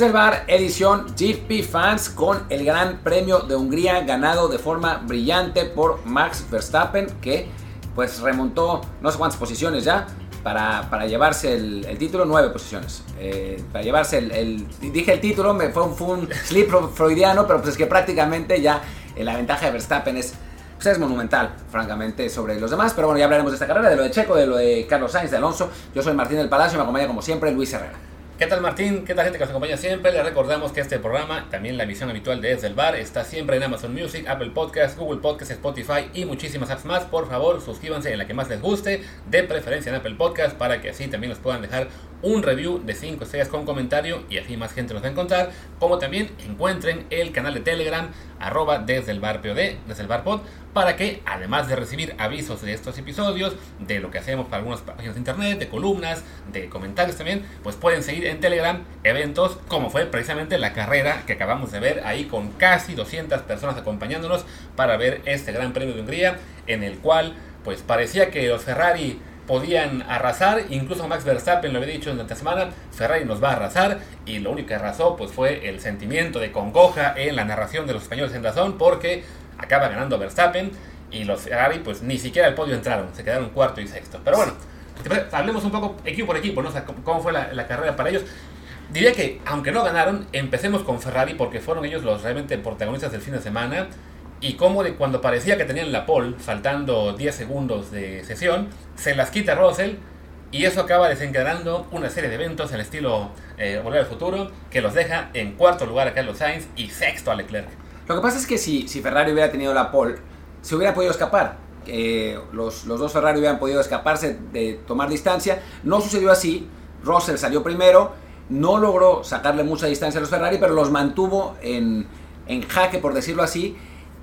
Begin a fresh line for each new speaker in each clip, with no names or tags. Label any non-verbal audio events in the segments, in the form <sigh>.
Desde el bar, edición GP Fans con el Gran Premio de Hungría ganado de forma brillante por Max Verstappen que pues remontó no sé cuántas posiciones ya para, para llevarse el, título, nueve posiciones. Eh, para llevarse el, Dije el título, me fue un, fue un slip freudiano, pero pues es que prácticamente ya eh, la ventaja de Verstappen es, pues es monumental, francamente, sobre los demás. Pero bueno, ya hablaremos de esta carrera, de lo de Checo, de lo de Carlos Sainz, de Alonso. Yo soy Martín del Palacio me acompaña como siempre Luis Herrera.
¿Qué tal Martín? ¿Qué tal gente que nos acompaña siempre? Les recordamos que este programa, también la emisión habitual de Desde el Bar, está siempre en Amazon Music, Apple Podcasts, Google Podcasts, Spotify y muchísimas apps más. Por favor, suscríbanse en la que más les guste, de preferencia en Apple Podcasts, para que así también nos puedan dejar un review de 5 estrellas con comentario y así más gente nos va a encontrar. Como también encuentren el canal de Telegram, arroba desde el bar POD, desde el bar pod, para que además de recibir avisos de estos episodios, de lo que hacemos para algunas páginas de internet, de columnas, de comentarios también, pues pueden seguir en Telegram eventos como fue precisamente la carrera que acabamos de ver ahí con casi 200 personas acompañándonos para ver este Gran Premio de Hungría en el cual pues parecía que los Ferrari podían arrasar, incluso Max Verstappen lo había dicho durante la semana, Ferrari nos va a arrasar y lo único que arrasó pues fue el sentimiento de congoja en la narración de los españoles en razón porque acaba ganando Verstappen y los Ferrari pues ni siquiera al podio entraron, se quedaron cuarto y sexto. Pero bueno, hablemos un poco equipo por equipo, ¿no? cómo fue la, carrera para ellos. Diría que, aunque no ganaron, empecemos con Ferrari porque fueron ellos los realmente protagonistas del fin de semana. Y cómo de cuando parecía que tenían la pole, faltando 10 segundos de sesión, se las quita Russell y eso acaba desencadenando una serie de eventos en estilo eh, Volver al Futuro que los deja en cuarto lugar a Carlos Sainz y sexto a Leclerc.
Lo que pasa es que si, si Ferrari hubiera tenido la pole, se hubiera podido escapar. Eh, los, los, dos Ferrari hubieran podido escaparse de tomar distancia. No sucedió así. Russell salió primero, no logró sacarle mucha distancia a los Ferrari, pero los mantuvo en, en jaque, por decirlo así.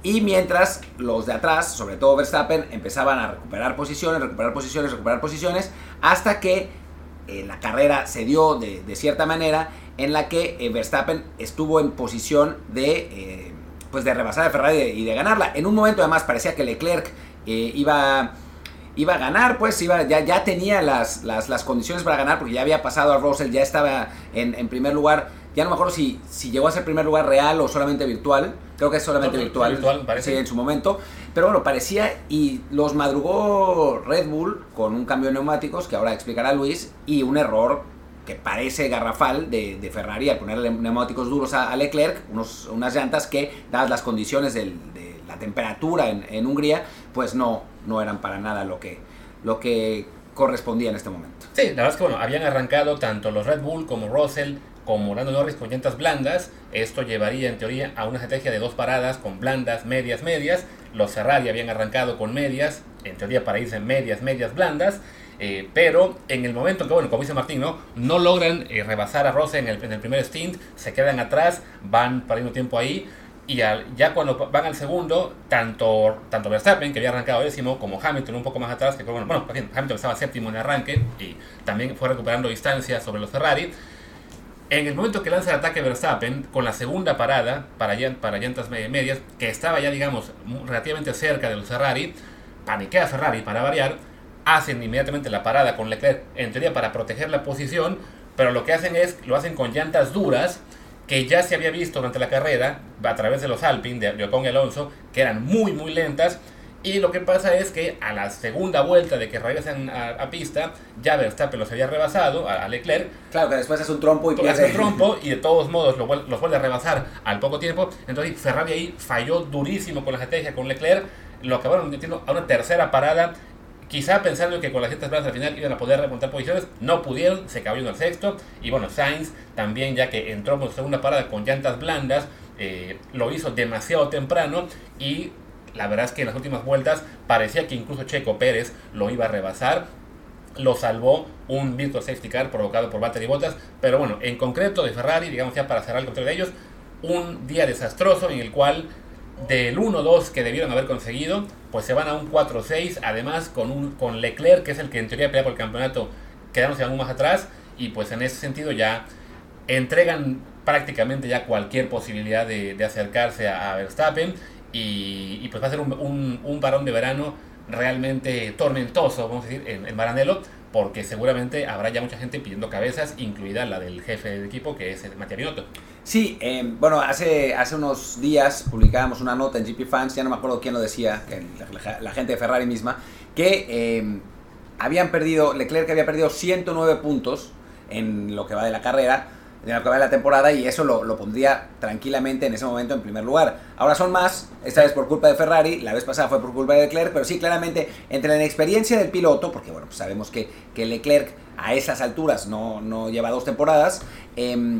Y mientras los de atrás, sobre todo Verstappen, empezaban a recuperar posiciones, recuperar posiciones, recuperar posiciones, hasta que eh, la carrera se dio de, de, cierta manera en la que eh, Verstappen estuvo en posición de pues de rebasar a Ferrari y de, ganarla. En un momento además parecía que Leclerc eh, iba, iba a ganar, pues iba, ya, ya tenía las, las, condiciones para ganar porque ya había pasado a Russell, ya estaba en, primer lugar. Ya no me acuerdo si, si llegó a ser primer lugar real o solamente virtual. Creo que es solamente virtual. virtual parece. Sí, en su momento. Pero bueno, parecía y los madrugó Red Bull con un cambio de neumáticos que ahora explicará Luis y un error que parece garrafal de, Ferrari al ponerle neumáticos duros a, Leclerc, unos, unas llantas que, dadas las condiciones de la temperatura en, Hungría, pues no, no eran para nada lo que, lo que correspondía en este momento.
Sí, la verdad es que bueno, habían arrancado tanto los Red Bull como Russell como Lando Norris con llantas blandas. Esto llevaría en teoría a una estrategia de dos paradas con blandas, medias, medias. Los Ferrari habían arrancado con medias, en teoría para irse medias, medias, blandas. Eh, pero en el momento que, bueno, como dice Martín, no, no logran eh, rebasar a Rose en el, en el, primer stint, se quedan atrás, van perdiendo tiempo ahí. Y ya cuando van al segundo, tanto, tanto Verstappen, que había arrancado décimo, como Hamilton un poco más atrás, que bueno, bueno Hamilton estaba séptimo en el arranque y también fue recuperando distancia sobre los Ferrari. En el momento que lanza el ataque Verstappen, con la segunda parada para, para llantas medias, que estaba ya, digamos, relativamente cerca de los Ferrari, paniquea Ferrari para variar hacen inmediatamente la parada con Leclerc, en teoría para proteger la posición, pero lo que hacen es, lo hacen con llantas duras, que ya se había visto durante la carrera, a través de los Alpine, de Ocon y Alonso, que eran muy, muy lentas, y lo que pasa es que a la segunda vuelta de que regresan a, pista, ya Verstappen los había rebasado a, Leclerc.
Claro, que después es un trompo y
pierde. un trompo <laughs> y de todos modos los, los vuelve a rebasar al poco tiempo. Entonces Ferrari ahí falló durísimo con la estrategia con Leclerc. Lo acabaron metiendo a una tercera parada Quizá pensando que con las ciertas blandas al final iban a poder remontar posiciones, no pudieron, se cayó en el sexto. Y bueno, Sainz también, ya que entró en segunda parada con llantas blandas, eh, lo hizo demasiado temprano y la verdad es que en las últimas vueltas parecía que incluso Checo Pérez lo iba a rebasar. Lo salvó un virtual safety car provocado por Valtteri Bottas. Pero bueno, en concreto de Ferrari, digamos ya para cerrar el control de ellos, un día desastroso en el cual del 1-2 que debieron haber conseguido, pues se van a un 4-6, además con, un, con Leclerc, que es el que en teoría pelea por el campeonato, quedándose aún más atrás, y pues en ese sentido ya entregan prácticamente ya cualquier posibilidad de, acercarse a, Verstappen, y, pues va a ser un, un, varón de verano realmente tormentoso, vamos a decir, en, en Maranello, porque seguramente habrá ya mucha gente pidiendo cabezas, incluida la del jefe del equipo, que es Matías Binotto.
Sí, eh, bueno, hace, hace unos días publicábamos una nota en GP Fans, ya no me acuerdo quién lo decía, la, la, gente de Ferrari misma, que eh, habían perdido, Leclerc había perdido 109 puntos en lo que va de la carrera, en lo de la temporada, y eso lo, lo, pondría tranquilamente en ese momento en primer lugar. Ahora son más, esta vez por culpa de Ferrari, la vez pasada fue por culpa de Leclerc, pero sí, claramente, entre la inexperiencia del piloto, porque bueno, pues sabemos que, que Leclerc a esas alturas no, no lleva dos temporadas, eh,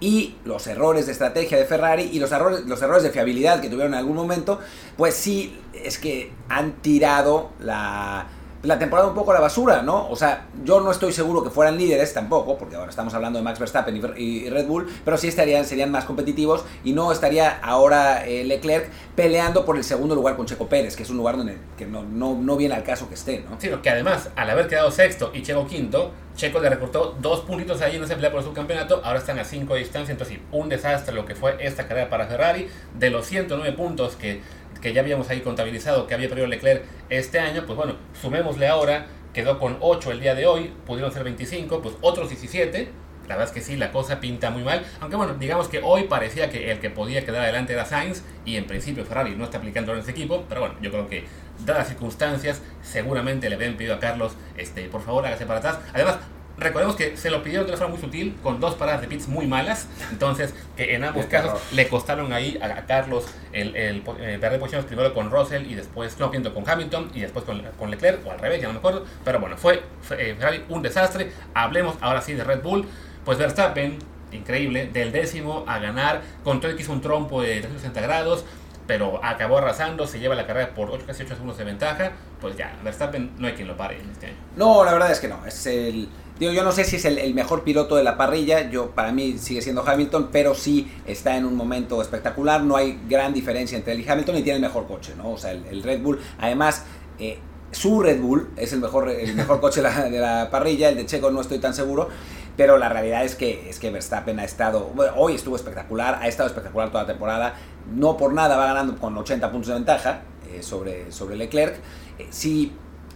y los errores de estrategia de Ferrari y los errores, los errores de fiabilidad que tuvieron en algún momento, pues sí es que han tirado la, la temporada un poco a la basura, ¿no? O sea, yo no estoy seguro que fueran líderes tampoco, porque ahora estamos hablando de Max Verstappen y Red Bull, pero sí estarían, serían más competitivos y no estaría ahora eh, Leclerc peleando por el segundo lugar con Checo Pérez, que es un lugar donde que no, no, no viene al caso que esté, ¿no?
Sí, que además, al haber quedado sexto y Checo quinto, Checo le recortó dos puntitos ahí en esa pelea por el subcampeonato, ahora están a cinco de distancia, entonces un desastre lo que fue esta carrera para Ferrari, de los 109 puntos que que ya habíamos ahí contabilizado que había perdido Leclerc este año, pues bueno, sumémosle ahora, quedó con 8 el día de hoy, pudieron ser 25, pues otros 17. La verdad es que sí, la cosa pinta muy mal. Aunque bueno, digamos que hoy parecía que el que podía quedar adelante era Sainz y en principio Ferrari no está aplicando en ese equipo. Pero bueno, yo creo que dadas las circunstancias, seguramente le habían pedido a Carlos, este, por favor hágase para atrás. Además, recordemos que se lo pidieron de una forma muy sutil, con dos paradas de pits muy malas, entonces que en ambos casos le costaron ahí a, Carlos el, el, eh, perder posiciones primero con Russell y después, no, con Hamilton y después con, con, Leclerc, o al revés, ya no me acuerdo, pero bueno, fue, fue eh, un desastre. Hablemos ahora sí de Red Bull, pues Verstappen, increíble, del décimo a ganar, con todo que hizo un trompo de 360 grados, pero acabó arrasando, se lleva la carrera por 8, casi 8 segundos de ventaja, pues ya, Verstappen no hay quien lo pare en este año.
No, la verdad es que no, es el Digo, yo no sé si es el, mejor piloto de la parrilla, yo para mí sigue siendo Hamilton, pero sí está en un momento espectacular, no hay gran diferencia entre él y Hamilton y tiene el mejor coche, ¿no? O sea, el, Red Bull, además, eh, su Red Bull es el mejor, el mejor coche de la, parrilla, el de Checo no estoy tan seguro, pero la realidad es que, es que Verstappen ha estado, hoy estuvo espectacular, ha estado espectacular toda la temporada, no por nada va ganando con 80 puntos de ventaja eh, sobre, sobre Leclerc. Eh, sí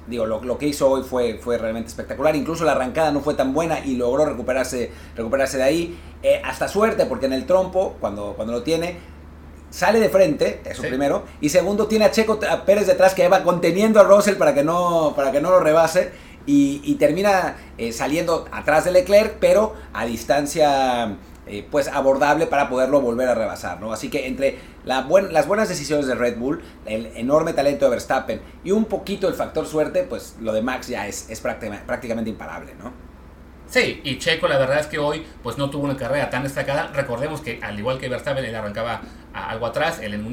digo, lo, lo, que hizo hoy fue, fue realmente espectacular. Incluso la arrancada no fue tan buena y logró recuperarse, recuperarse de ahí. Eh, hasta suerte, porque en el trompo, cuando, cuando lo tiene, sale de frente, eso primero. Y segundo, tiene a Checo Pérez detrás que va conteniendo a Russell para que no, para que no lo rebase. Y, y termina eh, saliendo atrás de Leclerc, pero a distancia eh, pues abordable para poderlo volver a rebasar, ¿no? Así que entre las buenas decisiones de Red Bull, el enorme talento de Verstappen y un poquito el factor suerte, pues lo de Max ya es, es prácticamente imparable, ¿no?
Sí, y Checo la verdad es que hoy pues no tuvo una carrera tan destacada. Recordemos que al igual que Verstappen él arrancaba algo atrás, él en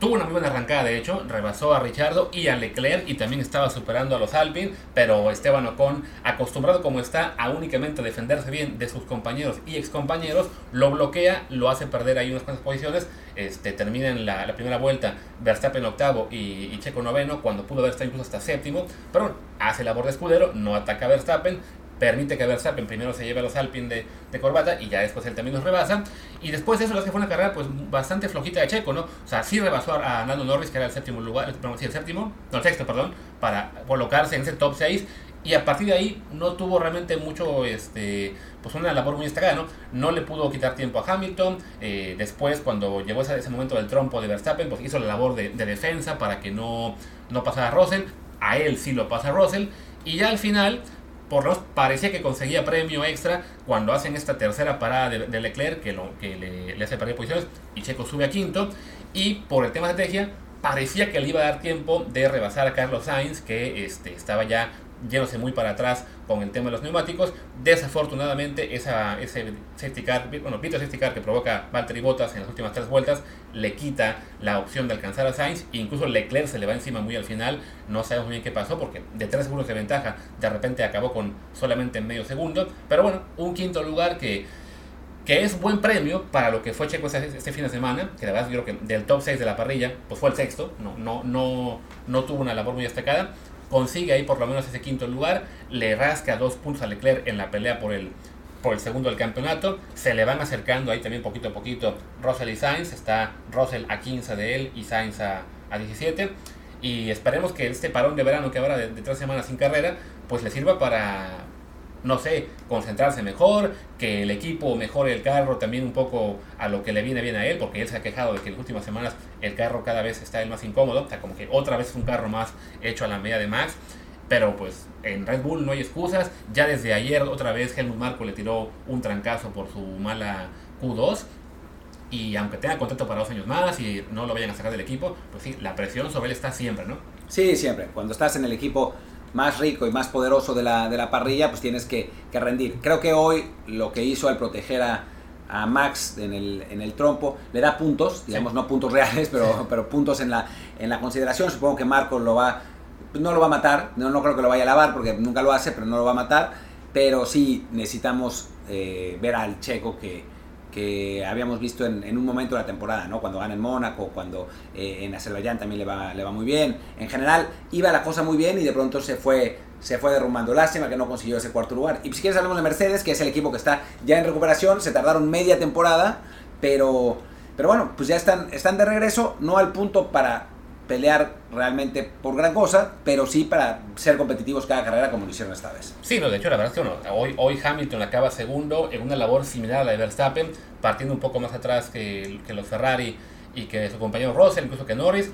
Tuvo una muy buena arrancada, de hecho, rebasó a Richardo y a Leclerc y también estaba superando a los Alpine, pero Esteban Ocon, acostumbrado como está a únicamente defenderse bien de sus compañeros y excompañeros, lo bloquea, lo hace perder ahí unas cuantas posiciones, este, termina en la, primera vuelta Verstappen octavo y, Checo noveno, cuando pudo haber estado incluso hasta séptimo, pero hace labor de escudero, no ataca a Verstappen, permite que Verstappen primero se lleve a los Alpine de, de, corbata y ya después él también los rebasa. Y después de eso, lo que fue una carrera pues bastante flojita de Checo, ¿no? O sea, sí rebasó a Nando Norris, que era el séptimo lugar, sí, el séptimo, no, el sexto, perdón, para colocarse en ese top 6. Y a partir de ahí no tuvo realmente mucho, este, pues una labor muy destacada, ¿no? No le pudo quitar tiempo a Hamilton. Eh, después, cuando llegó ese, ese, momento del trompo de Verstappen, pues hizo la labor de, de defensa para que no, no pasara Russell. A él sí lo pasa Russell. Y ya al final, por lo parecía que conseguía premio extra cuando hacen esta tercera parada de, Leclerc que, lo, que le, hace perder posiciones y Checo sube a quinto. Y por el tema de estrategia parecía que le iba a dar tiempo de rebasar a Carlos Sainz que este, estaba ya yéndose muy para atrás con el tema de los neumáticos. Desafortunadamente, esa, ese safety car, bueno, pito safety car que provoca Valtteri Bottas en las últimas tres vueltas le quita la opción de alcanzar a Sainz. E incluso Leclerc se le va encima muy al final. No sabemos muy bien qué pasó porque de tres segundos de ventaja de repente acabó con solamente medio segundo. Pero bueno, un quinto lugar que que es buen premio para lo que fue Checo este, fin de semana, que la verdad yo creo que del top 6 de la parrilla, pues fue el sexto, no, no, no, no tuvo una labor muy destacada, consigue ahí por lo menos ese quinto lugar, le rasca dos puntos a Leclerc en la pelea por el, por el segundo del campeonato, se le van acercando ahí también poquito a poquito Russell y Sainz, está Russell a 15 de él y Sainz a, a 17, y esperemos que este parón de verano que habrá de, tres semanas sin carrera, pues le sirva para, no sé, concentrarse mejor, que el equipo mejore el carro también un poco a lo que le viene bien a él, porque él se ha quejado de que en las últimas semanas el carro cada vez está el más incómodo, o sea, como que otra vez es un carro más hecho a la medida de Max, pero pues en Red Bull no hay excusas, ya desde ayer otra vez Helmut Marko le tiró un trancazo por su mala Q2, y aunque tenga contrato para dos años más y no lo vayan a sacar del equipo, pues sí, la presión sobre él está siempre, ¿no?
Sí, siempre. Cuando estás en el equipo más rico y más poderoso de la, de la parrilla, pues tienes que, que, rendir. Creo que hoy lo que hizo al proteger a, a Max en el, en el, trompo le da puntos, digamos, sí. no puntos reales, pero, pero puntos en la, en la consideración. Supongo que Marco lo va, no lo va a matar, no, no creo que lo vaya a lavar porque nunca lo hace, pero no lo va a matar. Pero sí necesitamos eh, ver al checo que, que habíamos visto en, un momento de la temporada, ¿no? Cuando gana en Mónaco, cuando eh, en Azerbaiyán también le va, le va muy bien. En general, iba la cosa muy bien y de pronto se fue, se fue derrumbando. Lástima que no consiguió ese cuarto lugar. Y si quieres hablamos de Mercedes, que es el equipo que está ya en recuperación. Se tardaron media temporada, pero, pero bueno, pues ya están, están de regreso, no al punto para pelear realmente por gran cosa, pero sí para ser competitivos cada carrera como lo hicieron esta vez.
Sí, no, de hecho la verdad es que bueno, hoy, hoy Hamilton acaba segundo en una labor similar a la de Verstappen, partiendo un poco más atrás que, que los Ferrari y que su compañero Russell, incluso que Norris,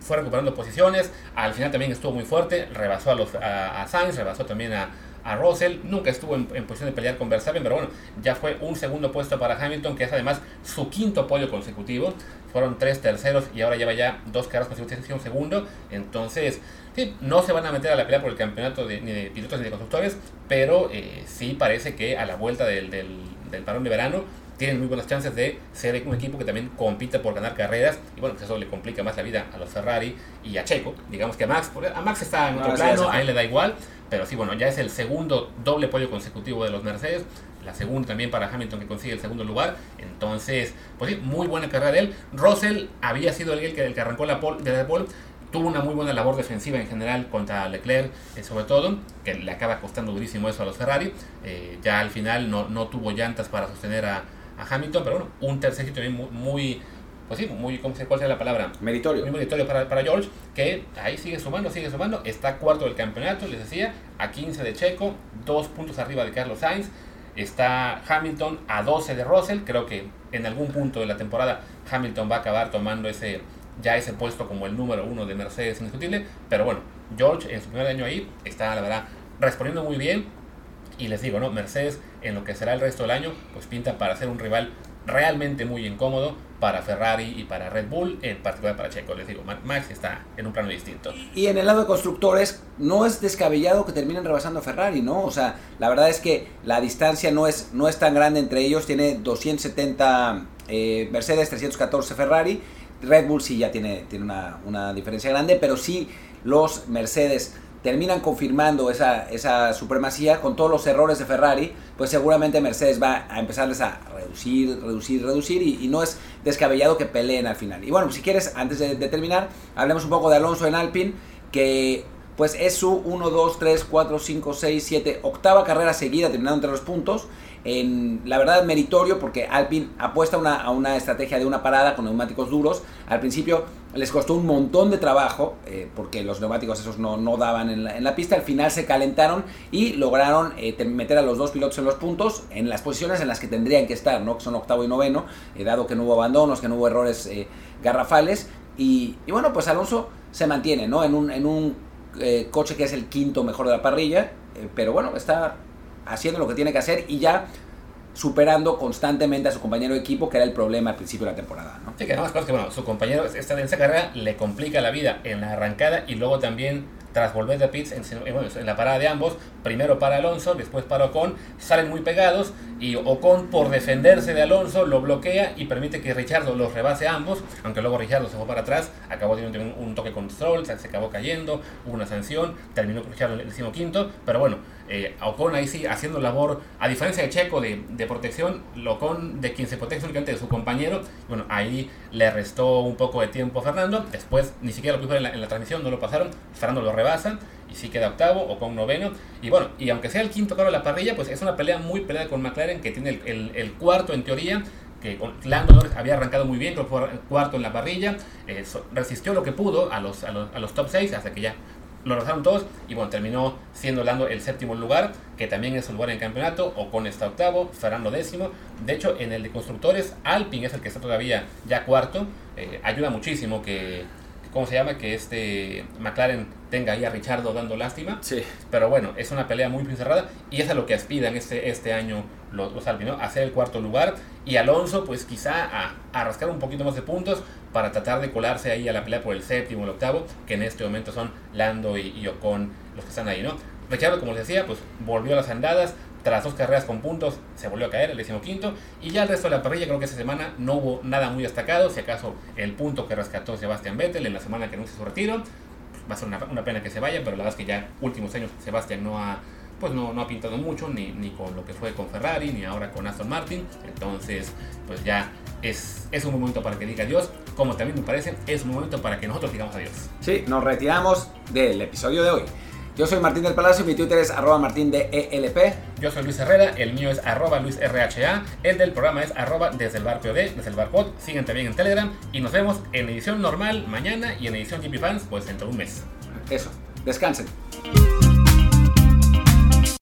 fue recuperando posiciones, al final también estuvo muy fuerte, rebasó a, los, a, a Sainz, rebasó también a, a Russell, nunca estuvo en, en, posición de pelear con Verstappen, pero bueno, ya fue un segundo puesto para Hamilton, que es además su quinto podio consecutivo, fueron tres terceros y ahora lleva ya dos carreras consecutivas un segundo, entonces sí, no se van a meter a la pelea por el campeonato de, ni de pilotos ni de constructores, pero eh, sí parece que a la vuelta del, del, del parón de verano tienen muy buenas chances de ser un equipo que también compite por ganar carreras. Y bueno, pues eso le complica más la vida a los Ferrari y a Checo, digamos que a Max, a Max está en otro no, plano, a él le da igual, pero sí, bueno, ya es el segundo doble podio consecutivo de los Mercedes, la segunda también para Hamilton que consigue el segundo lugar, entonces, pues sí, muy buena carrera de él. Russell había sido el que, el que arrancó la pole, de la pole, tuvo una muy buena labor defensiva en general contra Leclerc, eh, sobre todo, que le acaba costando durísimo eso a los Ferrari, eh, ya al final no, no tuvo llantas para sostener a, a Hamilton, pero bueno, un tercer sitio también muy, muy pues sí, muy, ¿cómo se, ¿cuál sería la palabra?
Meritorio.
Muy meritorio para, para George, que ahí sigue sumando, sigue sumando, está cuarto del campeonato, les decía, a 15 de Checo, dos puntos arriba de Carlos Sainz, está Hamilton a 12 de Russell, creo que en algún punto de la temporada Hamilton va a acabar tomando ese ya ese puesto como el número uno de Mercedes indiscutible, pero bueno, George en su primer año ahí está, la verdad, respondiendo muy bien, y les digo, ¿no? Mercedes en lo que será el resto del año, pues pinta para ser un rival realmente muy incómodo para Ferrari y para Red Bull, en particular para Checo. Les digo, Max está en un plano distinto.
Y en el lado de constructores, no es descabellado que terminen rebasando a Ferrari, ¿no? O sea, la verdad es que la distancia no es, no es tan grande entre ellos. Tiene 270 eh, Mercedes, 314 Ferrari. Red Bull sí ya tiene, tiene una, una diferencia grande, pero sí los Mercedes terminan confirmando esa, esa supremacía con todos los errores de Ferrari, pues seguramente Mercedes va a empezarles a reducir, reducir, reducir y, no es descabellado que peleen al final. Y bueno, si quieres, antes de, de terminar, hablemos un poco de Alonso en Alpine, que pues es su 1, 2, 3, 4, 5, 6, 7, octava carrera seguida terminando entre los puntos. En, la verdad meritorio porque Alpine apuesta una, a una estrategia de una parada con neumáticos duros. Al principio les costó un montón de trabajo eh, porque los neumáticos esos no, no daban en la, pista. Al final se calentaron y lograron eh, meter a los dos pilotos en los puntos en las posiciones en las que tendrían que estar, ¿no? que son octavo y noveno, eh, dado que no hubo abandonos, que no hubo errores garrafales. Y, y, bueno, pues Alonso se mantiene ¿no? en un, en un coche que es el quinto mejor de la parrilla, pero bueno, está haciendo lo que tiene que hacer y ya superando constantemente a su compañero de equipo, que era el problema al principio de la temporada. ¿no?
Sí, que además, que bueno, su compañero está en esa carrera le complica la vida en la arrancada y luego también tras volver de pits en, bueno, en, la parada de ambos, primero para Alonso, después para Ocon, salen muy pegados y Ocon por defenderse de Alonso lo bloquea y permite que Richardo los rebase a ambos, aunque luego Richardo se fue para atrás, acabó teniendo un, un toque con Stroll, se acabó cayendo, hubo una sanción, terminó Richardo el decimoquinto, pero bueno, eh, Ocon ahí sí haciendo labor, a diferencia de Checo de, de protección, Ocon de quien se protege únicamente de su compañero, bueno, ahí le restó un poco de tiempo a Fernando, después ni siquiera lo puso en la, en la transmisión, no lo pasaron, Fernando lo rebasa y sí queda octavo o con noveno. Y bueno, y aunque sea el quinto carro de la parrilla, pues es una pelea muy peleada con McLaren, que tiene el, el, el cuarto en teoría, que Lando Norris había arrancado muy bien, fue cuarto en la parrilla, eh, resistió lo que pudo a los, a los, a los top 6 hasta que ya lo rezaron todos y bueno, terminó siendo Lando el séptimo lugar, que también es su lugar en campeonato, Ocon está octavo, Fernando décimo, de hecho en el de constructores, Alpine es el que está todavía ya cuarto, eh, ayuda muchísimo que, ¿cómo se llama? Que este McLaren tenga ahí a Richardo dando lástima.
Sí.
Pero bueno, es una pelea muy, muy cerrada y es a lo que aspiran este, este año los, los Alpine, ¿no? Hacer el cuarto lugar y Alonso pues quizá a, a, rascar un poquito más de puntos para tratar de colarse ahí a la pelea por el séptimo o el octavo, que en este momento son Lando y, y Ocon los que están ahí, ¿no? Richardo, como les decía, pues volvió a las andadas, tras dos carreras con puntos se volvió a caer el decimoquinto y ya el resto de la parrilla creo que esta semana no hubo nada muy destacado, si acaso el punto que rescató Sebastián Vettel en la semana que anunció su retiro, va a ser una, una, pena que se vaya, pero la verdad es que ya últimos años Sebastián no ha pues no, no ha pintado mucho ni, ni con lo que fue con Ferrari ni ahora con Aston Martin entonces pues ya es, es un momento para que diga adiós como también me parece es un momento para que nosotros digamos adiós
Sí, nos retiramos del episodio de hoy yo soy Martín del Palacio, mi Twitter es arroba martín de ELP.
Yo soy Luis Herrera, el mío es arroba Luis RHA, el del programa es arroba desde el bar desde el bar pod, siguen también en Telegram y nos vemos en edición normal mañana y en edición GP Fans pues dentro de un mes.
Eso, descansen.